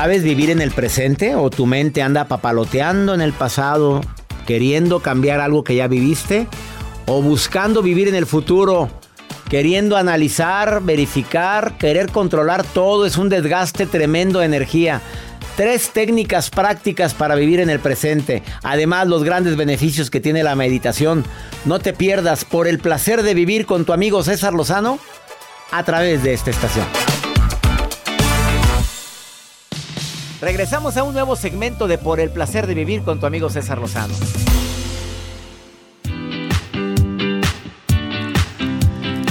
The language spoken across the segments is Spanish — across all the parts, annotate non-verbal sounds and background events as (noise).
¿Sabes vivir en el presente o tu mente anda papaloteando en el pasado, queriendo cambiar algo que ya viviste? ¿O buscando vivir en el futuro, queriendo analizar, verificar, querer controlar todo? Es un desgaste tremendo de energía. Tres técnicas prácticas para vivir en el presente. Además, los grandes beneficios que tiene la meditación. No te pierdas por el placer de vivir con tu amigo César Lozano a través de esta estación. Regresamos a un nuevo segmento de Por el placer de vivir con tu amigo César Lozano.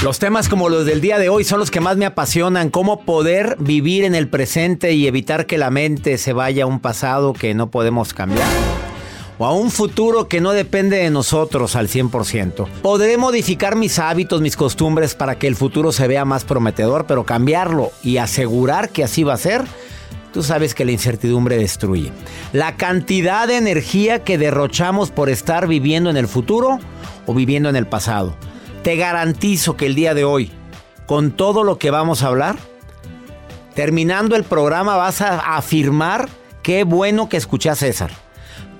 Los temas como los del día de hoy son los que más me apasionan, cómo poder vivir en el presente y evitar que la mente se vaya a un pasado que no podemos cambiar o a un futuro que no depende de nosotros al 100%. Podré modificar mis hábitos, mis costumbres para que el futuro se vea más prometedor, pero cambiarlo y asegurar que así va a ser Tú sabes que la incertidumbre destruye. La cantidad de energía que derrochamos por estar viviendo en el futuro o viviendo en el pasado. Te garantizo que el día de hoy, con todo lo que vamos a hablar, terminando el programa vas a afirmar qué bueno que escuché a César.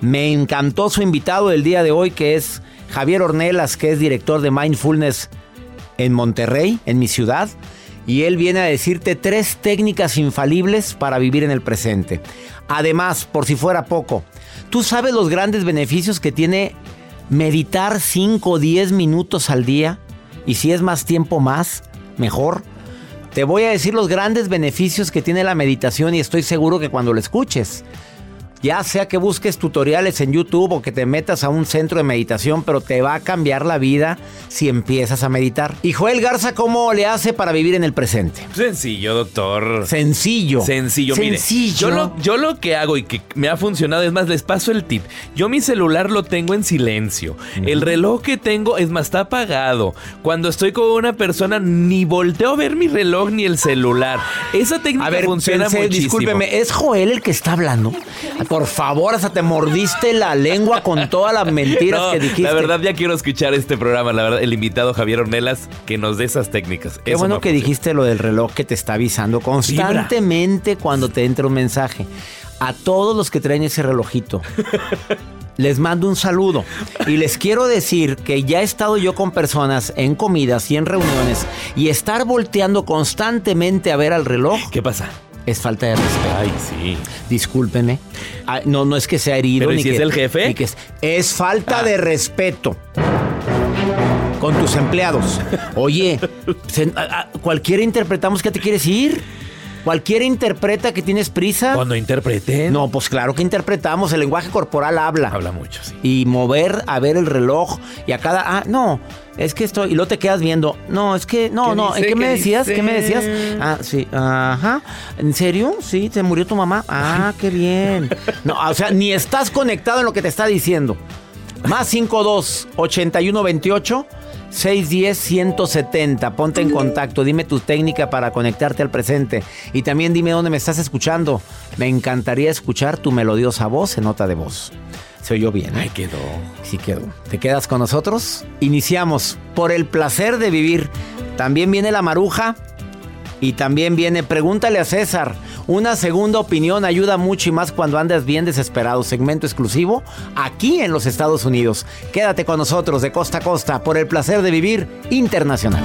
Me encantó su invitado del día de hoy, que es Javier Ornelas, que es director de Mindfulness en Monterrey, en mi ciudad y él viene a decirte tres técnicas infalibles para vivir en el presente. Además, por si fuera poco, tú sabes los grandes beneficios que tiene meditar 5 o 10 minutos al día y si es más tiempo más, mejor. Te voy a decir los grandes beneficios que tiene la meditación y estoy seguro que cuando lo escuches ya sea que busques tutoriales en YouTube o que te metas a un centro de meditación, pero te va a cambiar la vida si empiezas a meditar. Y Joel Garza, ¿cómo le hace para vivir en el presente? Sencillo, doctor. Sencillo. Sencillo, Sencillo. Mire, yo, lo, yo lo que hago y que me ha funcionado, es más, les paso el tip. Yo mi celular lo tengo en silencio. El reloj que tengo, es más, está apagado. Cuando estoy con una persona, ni volteo a ver mi reloj ni el celular. Esa técnica a ver, funciona pensé, muchísimo. Discúlpeme, ¿es Joel el que está hablando? Por favor, hasta te mordiste la lengua con todas las mentiras No, que dijiste. La verdad, ya quiero escuchar este programa. La verdad, el invitado Javier Ornelas que nos dé esas técnicas. Qué Eso bueno que funciona. dijiste lo del reloj que te está avisando constantemente cuando te entra un mensaje. A todos los que traen ese relojito. (laughs) Les mando un saludo y les quiero decir que ya he estado yo con personas en comidas y en reuniones y estar volteando constantemente a ver al reloj ¿Qué pasa? Es falta de respeto. Ay, sí. Discúlpeme. Ah, No, no es que sea herido. Pero ¿y ni si que- es el jefe? ni que es, es falta Ah. de respeto. Con tus empleados. Oye, se- a- a- cualquiera interpretamos que te quieres ir. Cualquiera interpreta que tienes prisa. Cuando interpreten. No, pues claro que interpretamos. El lenguaje corporal habla. Habla mucho, sí. Y mover a ver el reloj y a cada. Ah, no. Es que estoy. Y luego te quedas viendo. No, es que. No, ¿Qué no. ¿En dice? qué me ¿Qué decías? ¿Qué me decías? Ah, sí. Ajá. ¿En serio? Sí, se murió tu mamá. Ah, qué bien. No, o sea, ni estás conectado en lo que te está diciendo. Más 52 81 28 610-170. Ponte en contacto, dime tu técnica para conectarte al presente y también dime dónde me estás escuchando. Me encantaría escuchar tu melodiosa voz en nota de voz. Se oyó bien. Ay, quedó. Sí quedó. ¿Te quedas con nosotros? Iniciamos por el placer de vivir. También viene la maruja y también viene Pregúntale a César. Una segunda opinión ayuda mucho y más cuando andas bien desesperado. Segmento exclusivo aquí en los Estados Unidos. Quédate con nosotros de costa a costa por el placer de vivir internacional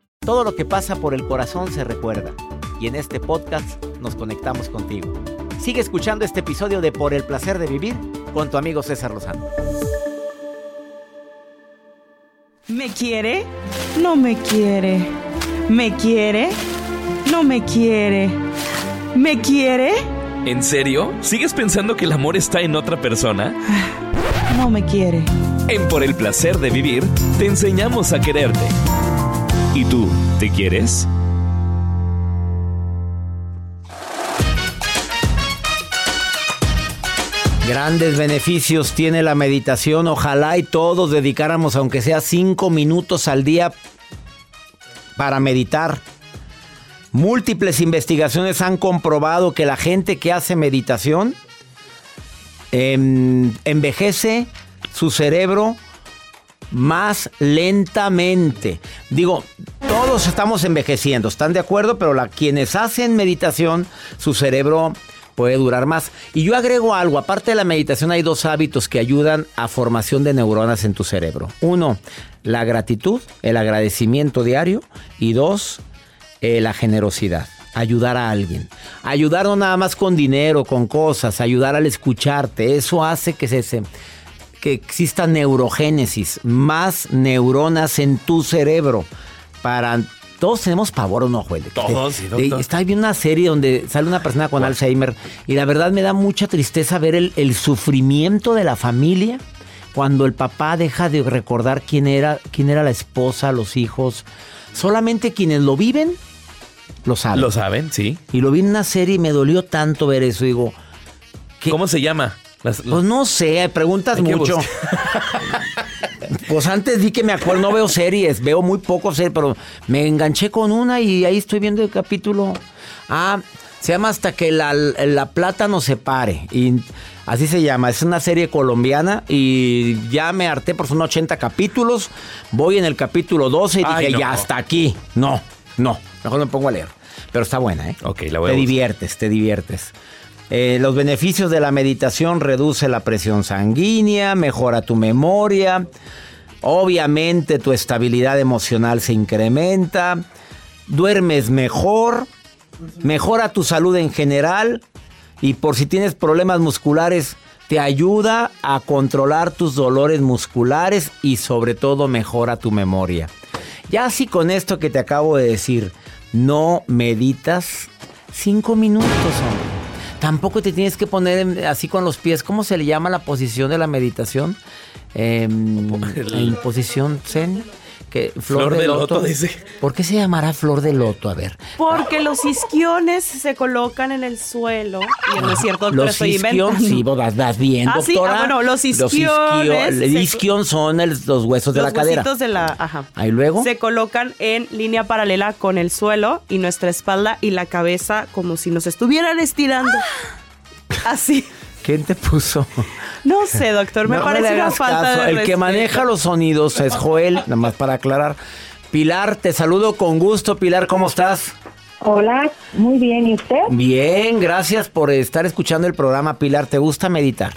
Todo lo que pasa por el corazón se recuerda. Y en este podcast nos conectamos contigo. Sigue escuchando este episodio de Por el Placer de Vivir con tu amigo César Lozano. ¿Me quiere? No me quiere. ¿Me quiere? No me quiere. ¿Me quiere? ¿En serio? ¿Sigues pensando que el amor está en otra persona? No me quiere. En Por el Placer de Vivir, te enseñamos a quererte. ¿Y tú, te quieres? Grandes beneficios tiene la meditación. Ojalá y todos dedicáramos, aunque sea cinco minutos al día, para meditar. Múltiples investigaciones han comprobado que la gente que hace meditación em, envejece su cerebro más lentamente. Digo, todos estamos envejeciendo, ¿están de acuerdo? Pero la, quienes hacen meditación, su cerebro puede durar más. Y yo agrego algo, aparte de la meditación hay dos hábitos que ayudan a formación de neuronas en tu cerebro. Uno, la gratitud, el agradecimiento diario. Y dos, eh, la generosidad. Ayudar a alguien. Ayudar no nada más con dinero, con cosas, ayudar al escucharte. Eso hace que se, que exista neurogénesis, más neuronas en tu cerebro para todos tenemos pavor o no, Joel. Todos, sí, doctor. Estaba viendo una serie donde sale una persona con Alzheimer y la verdad me da mucha tristeza ver el, el, sufrimiento de la familia cuando el papá deja de recordar quién era, quién era la esposa, los hijos. Solamente quienes lo viven lo saben. Lo saben, sí. Y lo vi en una serie y me dolió tanto ver eso. Digo, ¿qué? ¿cómo se llama? Las, las... Pues no sé, preguntas mucho. (laughs) pues antes di que me acuerdo, no veo series, veo muy poco series, pero me enganché con una y ahí estoy viendo el capítulo. Ah, se llama Hasta que la, la plata nos separe. Y así se llama. Es una serie colombiana y ya me harté por son 80 capítulos. Voy en el capítulo 12 y Ay, dije, no. ya hasta aquí. No, no, mejor me pongo a leer. Pero está buena, ¿eh? Ok, la voy Te a diviertes, te diviertes. Eh, los beneficios de la meditación reduce la presión sanguínea, mejora tu memoria, obviamente tu estabilidad emocional se incrementa, duermes mejor, mejora tu salud en general y por si tienes problemas musculares te ayuda a controlar tus dolores musculares y sobre todo mejora tu memoria. Ya así con esto que te acabo de decir, no meditas cinco minutos, hombre. Tampoco te tienes que poner en, así con los pies. ¿Cómo se le llama la posición de la meditación? Eh, en posición zen. Que, flor, flor de, de loto. loto, dice. ¿Por qué se llamará flor de loto? A ver. Porque los isquiones se colocan en el suelo. Y no es cierto, los estoy isquion, inventando. sí, vas, vas bien, Ah, sí, ah, bueno, los Los isquiones isquio- el isquion son el- los huesos de los la cadera. huesitos de la, ajá. Ahí luego. Se colocan en línea paralela con el suelo y nuestra espalda y la cabeza como si nos estuvieran estirando. Así. ¿Quién te puso? No sé, doctor, me No parece una falta caso. de El que maneja los sonidos es Joel, nada más para aclarar. Pilar, te saludo con gusto. Pilar, ¿cómo estás? Hola, muy bien, ¿y usted? Bien, gracias por estar escuchando el programa. Pilar, ¿te gusta meditar?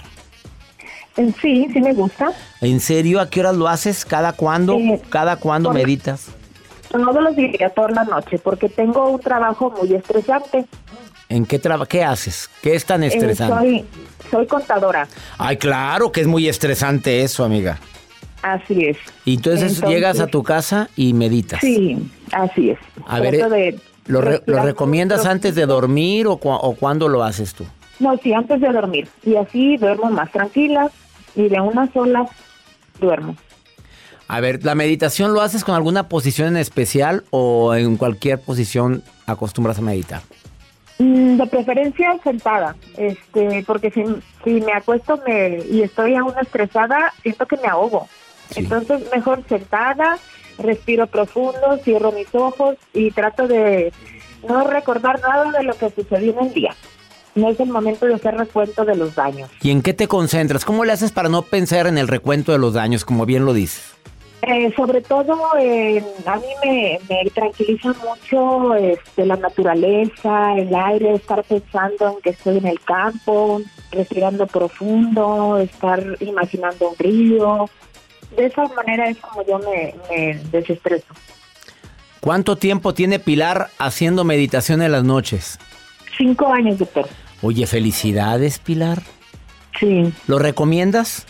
Eh, Sí, sí me gusta. ¿En serio? ¿A qué horas lo haces? ¿Cada cuándo? Eh, ¿Cada cuándo por- meditas? Todos los días por la noche, porque tengo un trabajo muy estresante. ¿En qué traba qué haces? ¿Qué es tan Eh, estresante? soy, soy contadora, Ay, claro que es muy estresante eso, amiga. así es. Y entonces, Entonces- llegas a tu casa y meditas. Sí, así es. A ver, Trato eh, ¿lo, re- lo respirar recomiendas antes de dormir o, cua- o cuándo lo haces tú? No, sí, antes de dormir. Y así duermo más tranquila y de una sola duermo. A ver, ¿la meditación lo haces con alguna posición en especial o en cualquier posición acostumbras a meditar? Mm, De preferencia sentada, este, porque si, si me acuesto me, y estoy aún estresada, siento que me ahogo. Sí. Entonces, mejor sentada, respiro profundo, cierro mis ojos y trato de no recordar nada de lo que sucedió en el día. No es el momento de hacer recuento de los daños. ¿Y en qué te concentras? ¿Cómo le haces para no pensar en el recuento de los daños, como bien lo dices? Eh, sobre todo, eh, a mí me, me tranquiliza mucho este, la naturaleza, el aire, estar pensando en que estoy en el campo, respirando profundo, estar imaginando un río. De esa manera es como yo me, me desestreso. ¿Cuánto tiempo tiene Pilar haciendo meditación en las noches? Cinco años, doctor. Oye, felicidades, Pilar. Sí, ¿Lo recomiendas?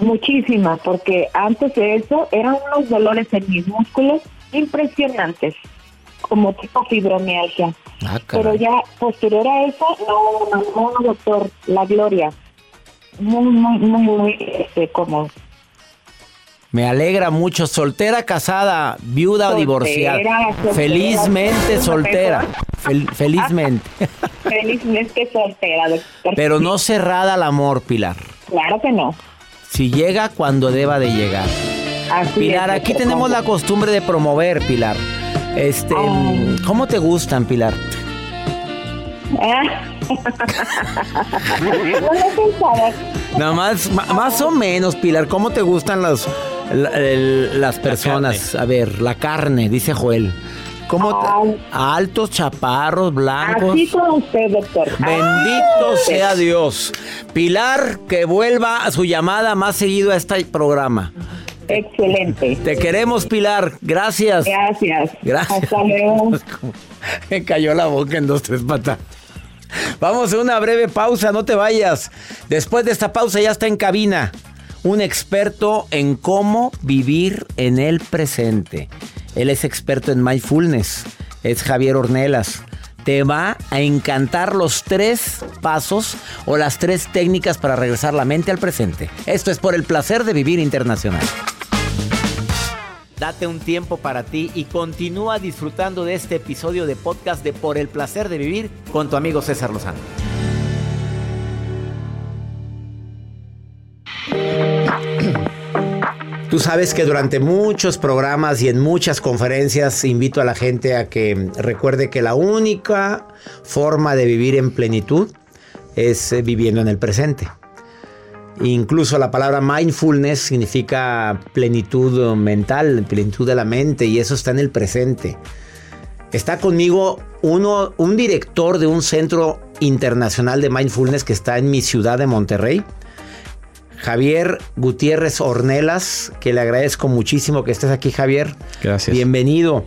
Muchísimas, porque antes de eso eran unos dolores en mis músculos impresionantes, como tipo fibromialgia. Ah, Pero ya posterior a eso, no, no, no, doctor, la gloria. Muy, muy, muy, muy este, cómodo. Me alegra mucho. ¿Soltera, casada, viuda o divorciada? soltera. Felizmente soltera. Fel- felizmente. (laughs) Felizmente soltera, doctor. Pero no cerrada al amor, Pilar. Claro que no. Si llega cuando deba de llegar. Así Pilar, es, aquí tenemos la costumbre de promover, Pilar. Este, Ay. ¿cómo te gustan, Pilar? No lo pensaba. Nada más, más o menos, Pilar, ¿cómo te gustan las, las personas? A ver, la carne, dice Joel. ¿Cómo te- Ay. altos, chaparros, blancos? Así como usted, doctor. Bendito sea Dios. Pilar, que vuelva a su llamada más seguido a este programa. Excelente. Te queremos, Pilar. Gracias. Gracias. Gracias. Hasta luego. (laughs) Me cayó la boca en dos, tres patas. Vamos a una breve pausa, no te vayas. Después de esta pausa ya está en cabina un experto en cómo vivir en el presente. Él es experto en mindfulness. Es Javier Ornelas. Te va a encantar los tres pasos o las tres técnicas para regresar la mente al presente. Esto es por el placer de vivir internacional. Date un tiempo para ti y continúa disfrutando de este episodio de podcast de Por el placer de vivir con tu amigo César Lozano. Tú sabes que durante muchos programas y en muchas conferencias invito a la gente a que recuerde que la única forma de vivir en plenitud es eh, viviendo en el presente. Incluso la palabra mindfulness significa plenitud mental, plenitud de la mente y eso está en el presente. Está conmigo uno, un director de un centro internacional de mindfulness que está en mi ciudad de Monterrey. Javier Gutiérrez Ornelas, que le agradezco muchísimo que estés aquí, Javier. Gracias. Bienvenido.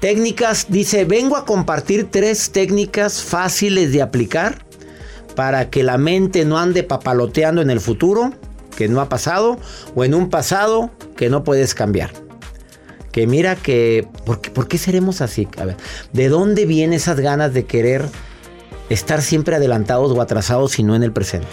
Técnicas, dice, vengo a compartir tres técnicas fáciles de aplicar para que la mente no ande papaloteando en el futuro, que no ha pasado, o en un pasado que no puedes cambiar. Que mira que, ¿por qué, por qué seremos así? A ver, ¿de dónde vienen esas ganas de querer estar siempre adelantados o atrasados y no en el presente?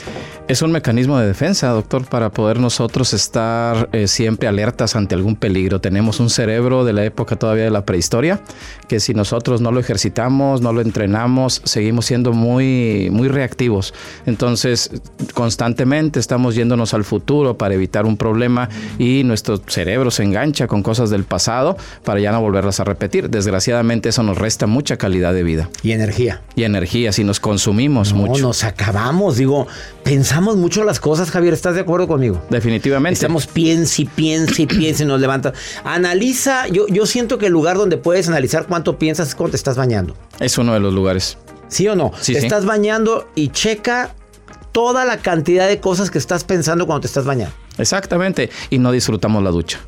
Es un mecanismo de defensa, doctor, para poder nosotros estar eh, siempre alertas ante algún peligro. Tenemos un cerebro de la época todavía de la prehistoria, que si nosotros no lo ejercitamos, no lo entrenamos, seguimos siendo muy, muy reactivos. Entonces, constantemente estamos yéndonos al futuro para evitar un problema y nuestro cerebro se engancha con cosas del pasado para ya no volverlas a repetir. Desgraciadamente, eso nos resta mucha calidad de vida Y energía. y energía si nos consumimos No, mucho. nos acabamos, digo, pensamos mucho las cosas, Javier. ¿Estás de acuerdo conmigo? Definitivamente. Estamos piensa y piensa y piensa y nos levanta. Analiza, yo, yo siento que el lugar donde puedes analizar cuánto piensas es cuando te estás bañando. Es uno de los lugares. ¿Sí o no? Sí, te sí. estás bañando y checa toda la cantidad de cosas que estás pensando cuando te estás bañando. Exactamente. Y no disfrutamos la ducha.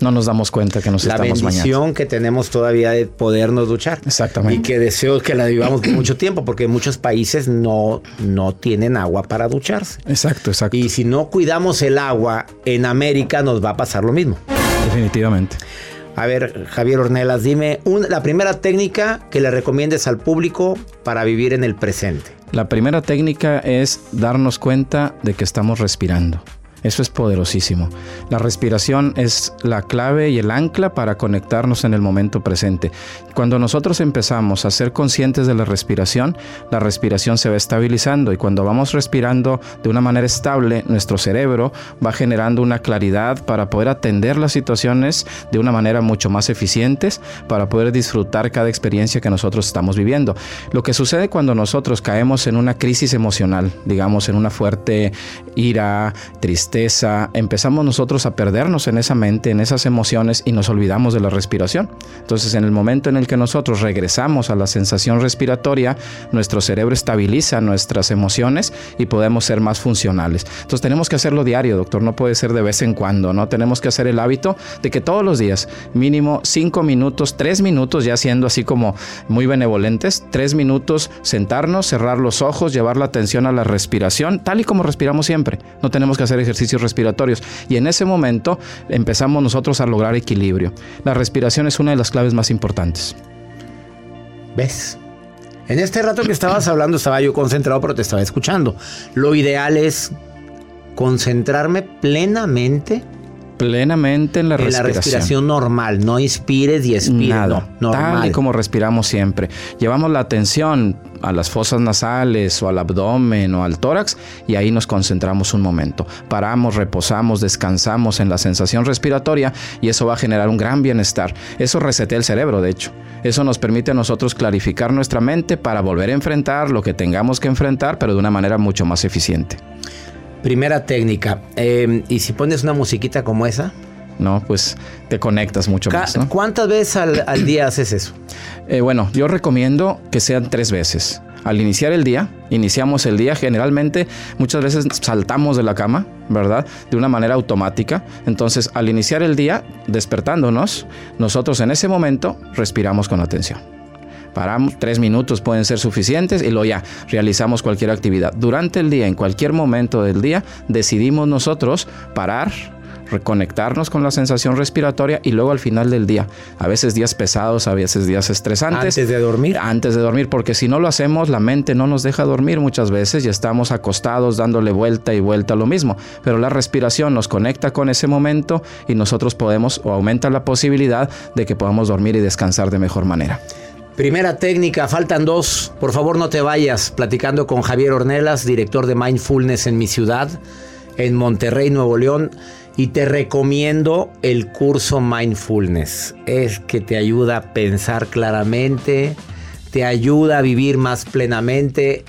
No nos damos cuenta que nos la estamos bendición bañando. que tenemos todavía de podernos duchar. Exactamente. Y que deseo que la vivamos por mucho tiempo, porque muchos países no, no tienen agua para ducharse. Exacto, exacto. Y si no cuidamos el agua, en América nos va a pasar lo mismo. Definitivamente. A ver, Javier Ornelas, dime un- la primera técnica que le recomiendes al público para vivir en el presente. La primera técnica es darnos cuenta de que estamos respirando. Eso es poderosísimo. La respiración es la clave y el ancla para conectarnos en el momento presente. Cuando nosotros empezamos a ser conscientes de la respiración, la respiración se va estabilizando y cuando vamos respirando de una manera estable, nuestro cerebro va generando una claridad para poder atender las situaciones de una manera mucho más eficientes, para poder disfrutar cada experiencia que nosotros estamos viviendo. Lo que sucede cuando nosotros caemos en una crisis emocional, digamos en una fuerte ira, tristeza, empezamos nosotros a perdernos en esa mente, en esas emociones y nos olvidamos de la respiración. Entonces en el momento en el que nosotros regresamos a la sensación respiratoria, nuestro cerebro estabiliza nuestras emociones y podemos ser más funcionales. Entonces tenemos que hacerlo diario, doctor, no puede ser de vez en cuando, ¿no? Tenemos que hacer el hábito de que todos los días, mínimo cinco minutos, tres minutos, ya siendo así como muy benevolentes, tres minutos, sentarnos, cerrar los ojos, llevar la atención a la respiración, tal y como respiramos siempre. No tenemos que hacer respiratorios. Y en ese momento empezamos nosotros a lograr equilibrio. La respiración es una de las claves más importantes. ¿Ves? En este rato que estabas hablando estaba yo concentrado, pero te estaba escuchando. Lo ideal es concentrarme plenamente Plenamente en la en la respiración. respiración normal. No inspires y expires. Nada, no, tal normal. y como respiramos siempre. Llevamos la atención a las fosas nasales o al abdomen o al tórax y ahí nos concentramos un momento. Paramos, reposamos, descansamos en la sensación respiratoria y eso va a generar un gran bienestar. Eso resetea el cerebro, de hecho. Eso nos permite a nosotros clarificar nuestra mente para volver a enfrentar lo que tengamos que enfrentar, pero de una manera mucho más eficiente. Primera técnica. eh, y si pones una musiquita como esa, ¿No? Pues te conectas mucho ca- más, ¿no? ¿cuántas veces al, al (clears throat) día haces eso? Eh, bueno, yo recomiendo que sean tres veces. Al iniciar el día, iniciamos el día, generalmente muchas veces saltamos de la cama, ¿verdad? De una manera automática. Entonces, al iniciar el día, despertándonos, nosotros en ese momento respiramos con atención. Paramos, tres minutos pueden ser suficientes y luego ya realizamos cualquier actividad. Durante el día, en cualquier momento del día, decidimos nosotros parar, reconectarnos con la sensación respiratoria y luego al final del día, a veces días pesados, a veces días estresantes. Antes de dormir. Antes de dormir, porque si no lo hacemos, la mente no nos deja dormir muchas veces y estamos acostados dándole vuelta y vuelta a lo mismo. Pero la respiración nos conecta con ese momento y nosotros podemos o aumenta la posibilidad de que podamos dormir y descansar de mejor manera. Primera técnica, faltan dos. Por favor, no te vayas. Platicando con Javier Ornelas, director de Mindfulness en mi ciudad, en Monterrey, Nuevo León. Y te recomiendo el curso Mindfulness. Es que te ayuda a pensar claramente, te ayuda a vivir más plenamente.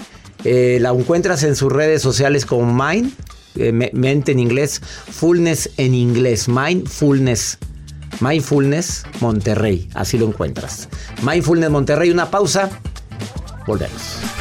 Eh, la encuentras en sus redes sociales como Mind, eh, me- mente en inglés, Fullness en inglés, Mindfulness. Mindfulness Monterrey, así lo encuentras. Mindfulness Monterrey, una pausa. Volvemos.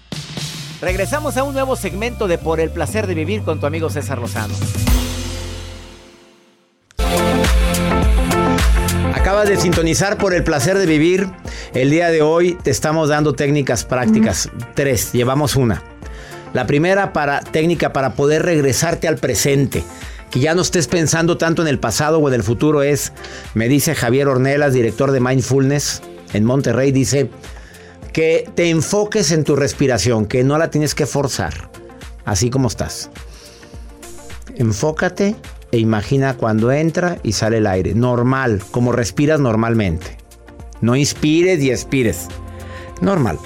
Regresamos a un nuevo segmento de Por el placer de vivir con tu amigo César Lozano. Acabas de sintonizar por el placer de vivir. El día de hoy te estamos dando técnicas prácticas. Tres, llevamos una. La primera para técnica para poder regresarte al presente. Que ya no estés pensando tanto en el pasado o en el futuro es, me dice Javier Ornelas, director de Mindfulness en Monterrey, dice que te enfoques en tu respiración, que no la tienes que forzar, así como estás. Enfócate e imagina cuando entra y sale el aire, normal, como respiras normalmente. No inspires y expires. Normal.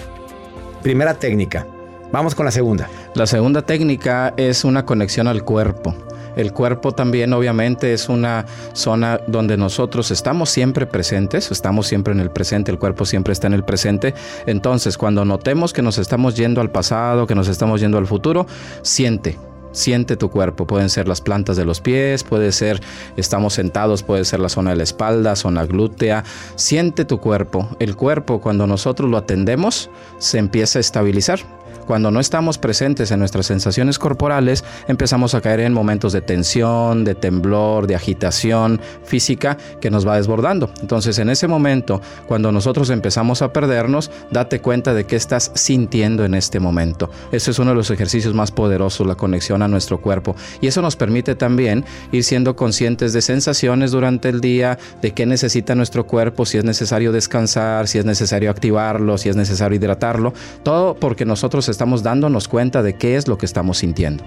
Primera técnica. Vamos con la segunda. La segunda técnica es una conexión al cuerpo. El cuerpo también obviamente es una zona donde nosotros estamos siempre presentes, estamos siempre en el presente, el cuerpo siempre está en el presente. Entonces, cuando notemos que nos estamos yendo al pasado, que nos estamos yendo al futuro, siente, Siente tu cuerpo, pueden ser las plantas de los pies, puede ser, estamos sentados, puede ser la zona de la espalda, zona glútea. Siente tu cuerpo. El cuerpo, cuando nosotros lo atendemos, se empieza a estabilizar. Cuando no estamos presentes en nuestras sensaciones corporales, empezamos a caer en momentos de tensión, de temblor, de agitación física que nos va desbordando. Entonces, en ese momento, cuando nosotros empezamos a perdernos, date cuenta de qué estás sintiendo en este momento. Ese es uno de los ejercicios más poderosos, la conexión a nuestro cuerpo. Y eso nos permite también ir siendo conscientes de sensaciones durante el día, de qué necesita nuestro cuerpo, si es necesario descansar, si es necesario activarlo, si es necesario hidratarlo. Todo porque nosotros estamos dándonos cuenta de qué es lo que estamos sintiendo.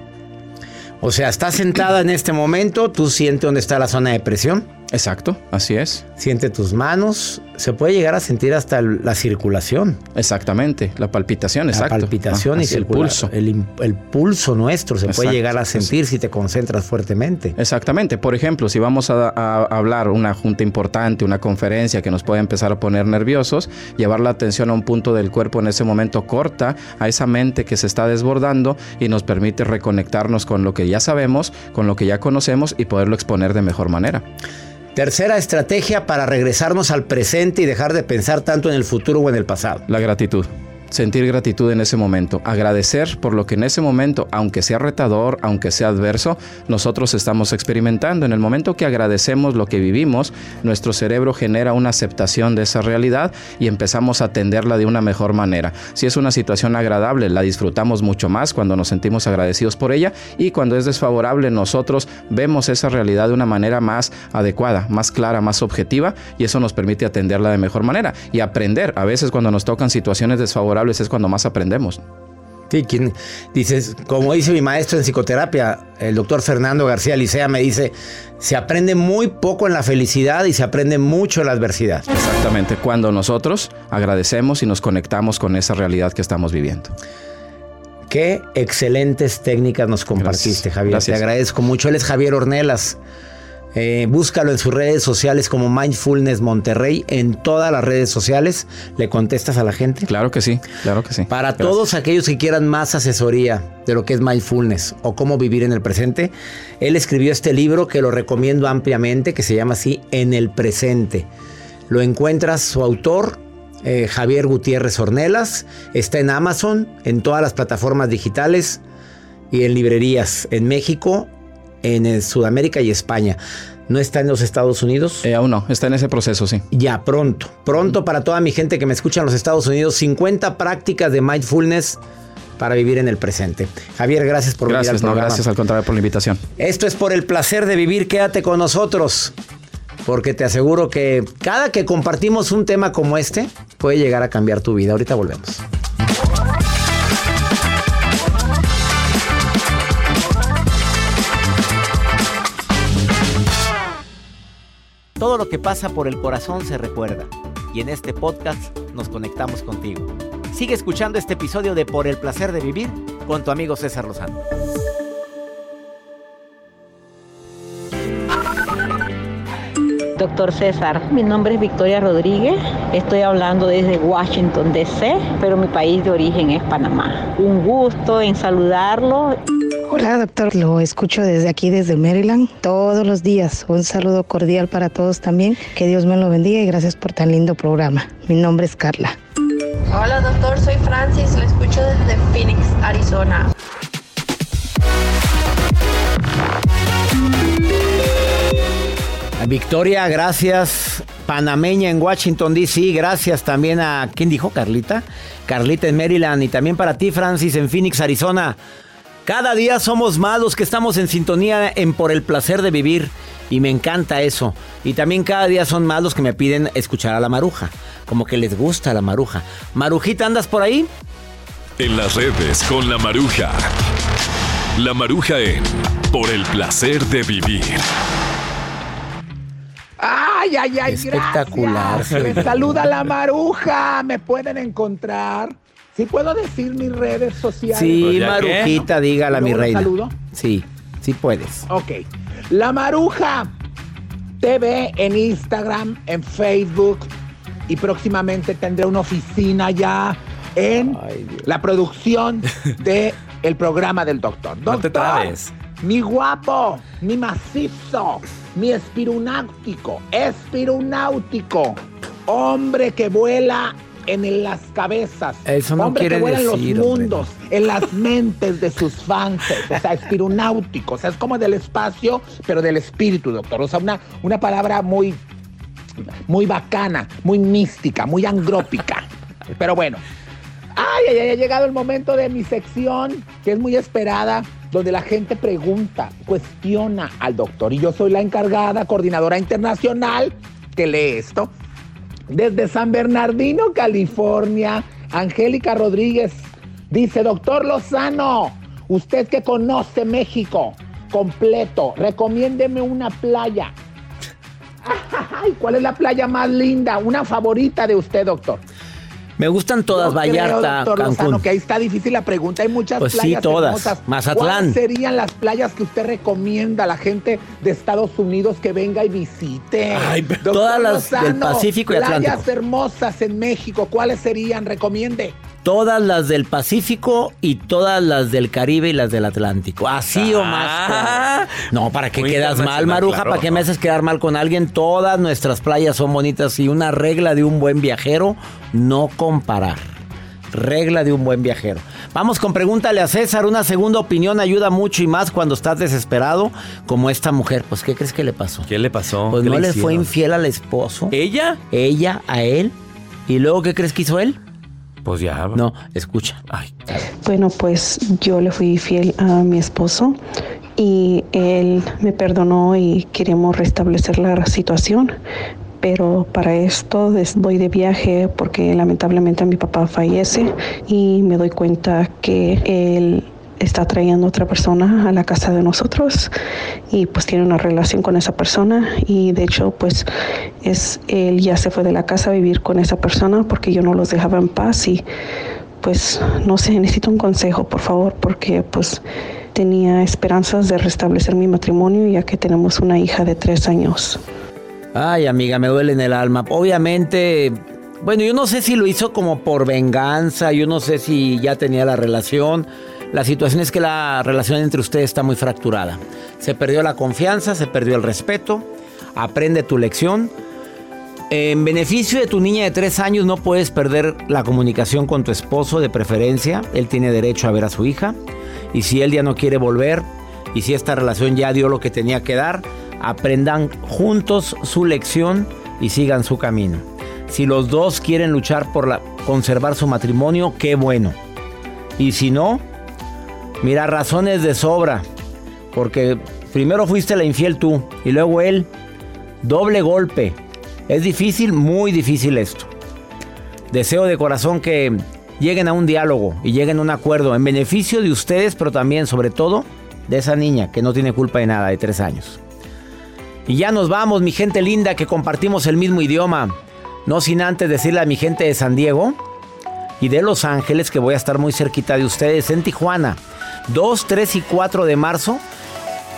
O sea, estás sentada en este momento, tú sientes dónde está la zona de presión. Exacto, así es. Siente tus manos, se puede llegar a sentir hasta la circulación. Exactamente, la palpitación, La exacto. palpitación Ah, y el pulso. El, pulso nuestro se puede llegar a sentir si te concentras fuertemente. Exactamente. Por ejemplo, si vamos a, a hablar una junta importante, una conferencia que nos puede empezar a poner nerviosos, llevar la atención a un punto del cuerpo en ese momento corta a esa mente que se está desbordando y nos permite reconectarnos con lo que ya sabemos, con lo que ya conocemos y poderlo exponer de mejor manera. Tercera estrategia para regresarnos al presente y dejar de pensar tanto en el futuro o en el pasado. La gratitud. Sentir gratitud en ese momento, agradecer por lo que en ese momento, aunque sea retador, aunque sea adverso, nosotros estamos experimentando. En el momento que agradecemos lo que vivimos, nuestro cerebro genera una aceptación de esa realidad y empezamos a atenderla de una mejor manera. Si es una situación agradable, la disfrutamos mucho más cuando nos sentimos agradecidos por ella y cuando es desfavorable, nosotros vemos esa realidad de una manera más adecuada, más clara, más objetiva y eso nos permite atenderla de mejor manera y aprender. A veces cuando nos tocan situaciones desfavorables es cuando más aprendemos. Sí, quien dices, como dice mi maestro en psicoterapia, el doctor Fernando García Licea, me dice, se aprende muy poco en la felicidad y se aprende mucho en la adversidad. Exactamente, cuando nosotros agradecemos y nos conectamos con esa realidad que estamos viviendo. Qué excelentes técnicas nos compartiste, Gracias. Javier. Gracias. Te agradezco mucho. Él es Javier Ornelas. Eh, búscalo en sus redes sociales como Mindfulness Monterrey, en todas las redes sociales. ¿Le contestas a la gente? Claro que sí, claro que sí. Para Gracias. todos aquellos que quieran más asesoría de lo que es mindfulness o cómo vivir en el presente, él escribió este libro que lo recomiendo ampliamente, que se llama así En el presente. Lo encuentras su autor, eh, Javier Gutiérrez Ornelas, está en Amazon, en todas las plataformas digitales y en librerías en México, en eh, Sudamérica y España. ¿No está en los Estados Unidos? Eh, aún no, está en ese proceso, sí. Ya pronto, pronto para toda mi gente que me escucha en los Estados Unidos, 50 prácticas de mindfulness para vivir en el presente. Javier, gracias por venir al Gracias, no, programa. gracias al contrario por la invitación. Esto es por el placer de vivir, quédate con nosotros, porque te aseguro que cada que compartimos un tema como este puede llegar a cambiar tu vida. Ahorita volvemos. Todo lo que pasa por el corazón se recuerda y en este podcast nos conectamos contigo. Sigue escuchando este episodio de Por el placer de vivir con tu amigo César Lozano. Doctor César, mi nombre es Victoria Rodríguez, estoy hablando desde Washington, D.C., pero mi país de origen es Panamá. Un gusto en saludarlo. Hola, doctor. Lo escucho desde aquí, desde Maryland, todos los días. Un saludo cordial para todos también. Que Dios me lo bendiga y gracias por tan lindo programa. Mi nombre es Carla. Hola, doctor. Soy Francis. Lo escucho desde Phoenix, Arizona. Victoria, gracias. Panameña en Washington, D.C. Gracias también a, ¿quién dijo? Carlita. Carlita en Maryland y también para ti, Francis, en Phoenix, Arizona. Cada día somos más los que estamos en sintonía en Por el Placer de Vivir. Y me encanta eso. Y también cada día son más los que me piden escuchar a la maruja. Como que les gusta la maruja. Marujita, ¿andas por ahí? En las redes con la maruja. La maruja en Por el Placer de Vivir. Ay, ay, ay, Espectacular. gracias. Me saluda la maruja. Me pueden encontrar. ¿Sí puedo decir mis redes sociales? Sí, Pues. Marujita, dígala, mi ¿Luego la reina. saludo? Sí, sí puedes. Ok. La Maruja TV en Instagram, en Facebook y próximamente tendré una oficina ya en Ay, la producción (laughs) de el programa del doctor. No te Doctor, trabes. Mi guapo, mi macizo, mi espirunáutico, espirunáutico, hombre que vuela en las cabezas, Eso no hombre quiere que decir, en los hombre. mundos, en las (laughs) mentes de sus fans, o sea, espirunáutico, o sea, es como del espacio, pero del espíritu, doctor, o sea, una, una palabra muy, muy bacana, muy mística, muy angrópica, (laughs) pero bueno. Ay, ay, ha llegado el momento de mi sección, que es muy esperada, donde la gente pregunta, cuestiona al doctor. Y yo soy la encargada, coordinadora internacional, que lee esto. Desde San Bernardino, California, Angélica Rodríguez dice, doctor Lozano, usted que conoce México completo, recomiéndeme una playa. (laughs) Ay, ¿cuál es la playa más linda? Una favorita de usted, doctor. Me gustan todas, Yo creo, Vallarta, Lozano, Cancún. que ahí está difícil la pregunta. Hay muchas Pues sí, playas todas. hermosas. Mazatlán. ¿Cuáles serían las playas que usted recomienda a la gente de Estados Unidos que venga y visite? Ay, todas las del Lozano, Pacífico y Playas Atlántico. hermosas en México, ¿cuáles serían? Recomiende. Todas las del Pacífico y todas las del Caribe y las del Atlántico. Así o más. Ah. claro. No, ¿para qué quedas mal, Maruja? claro. ¿Para qué me haces quedar mal con alguien? Todas nuestras playas son bonitas y una regla de un buen viajero, no comparar. Regla de un buen viajero. Vamos con pregúntale a César. Una segunda opinión ayuda mucho y más cuando estás desesperado, como esta mujer. Pues, ¿qué crees que le pasó? ¿Qué le pasó? Pues ¿Qué no le fue hicieron? infiel al esposo. ¿Ella? Ella a él. ¿Y luego qué crees que hizo él? Pues ya. No, escucha. Ay, Bueno, pues yo le fui fiel a mi esposo y él me perdonó y queremos restablecer la situación. Pero para esto voy de viaje porque lamentablemente mi papá fallece y me doy cuenta que él está trayendo otra persona a la casa de nosotros y pues tiene una relación con esa persona y de hecho pues es él ya se fue de la casa a vivir con esa persona porque yo no los dejaba en paz y pues no sé, necesito un consejo, por favor, porque pues tenía esperanzas de restablecer mi matrimonio ya que tenemos una hija de tres años. Ay, amiga, me duele en el alma. Obviamente, bueno, yo no sé si lo hizo como por venganza, yo no sé si ya tenía la relación. La situación es que la relación entre ustedes está muy fracturada. Se perdió la confianza, se perdió el respeto. Aprende tu lección. En beneficio de tu niña de tres años no puedes perder la comunicación con tu esposo de preferencia. Él tiene derecho a ver a su hija. Y si él ya no quiere volver, y si esta relación ya dio lo que tenía que dar, aprendan juntos su lección y sigan su camino. Si los dos quieren luchar por conservar su matrimonio, qué bueno. Y si no, mira, razones de sobra. Porque primero fuiste la infiel tú y luego él. Doble golpe. Es difícil, muy difícil esto. Deseo de corazón que lleguen a un diálogo y lleguen a un acuerdo en beneficio de ustedes, pero también, sobre todo, de esa niña que no tiene culpa de nada, de tres años. Y ya nos vamos, mi gente linda, que compartimos el mismo idioma. No sin antes decirle a mi gente de San Diego y de Los Ángeles que voy a estar muy cerquita de ustedes en Tijuana. 2, 3 y 4 de marzo.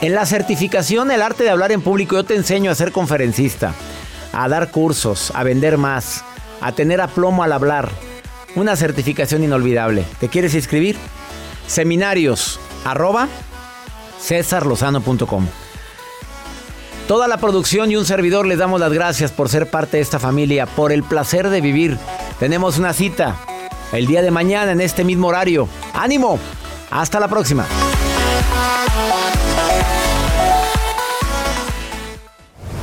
En la certificación El arte de hablar en público yo te enseño a ser conferencista, a dar cursos, a vender más, a tener aplomo al hablar. Una certificación inolvidable. ¿Te quieres inscribir? Seminarios arroba cesarlozano.com. Toda la producción y un servidor les damos las gracias por ser parte de esta familia, por el placer de vivir. Tenemos una cita el día de mañana en este mismo horario. ¡Ánimo! Hasta la próxima.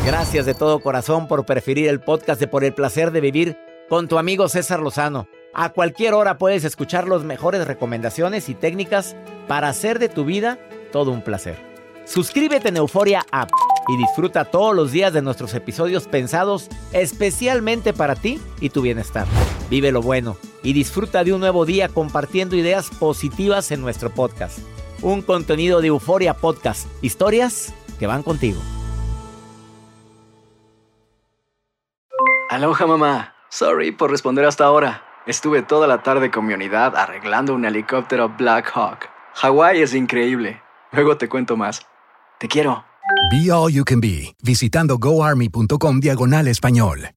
Gracias de todo corazón por preferir el podcast de Por el placer de vivir con tu amigo César Lozano. A cualquier hora puedes escuchar las mejores recomendaciones y técnicas para hacer de tu vida todo un placer. Suscríbete en Euforia App y disfruta todos los días de nuestros episodios pensados especialmente para ti y tu bienestar. Vive lo bueno y disfruta de un nuevo día compartiendo ideas positivas en nuestro podcast. Un contenido de Euforia Podcast, historias que van contigo. Aloha mamá, sorry por responder hasta ahora. Estuve toda la tarde con mi unidad arreglando un helicóptero Black Hawk. Hawái es increíble. Luego te cuento más. Te quiero. Be All You Can Be, visitando goarmy.com diagonal español.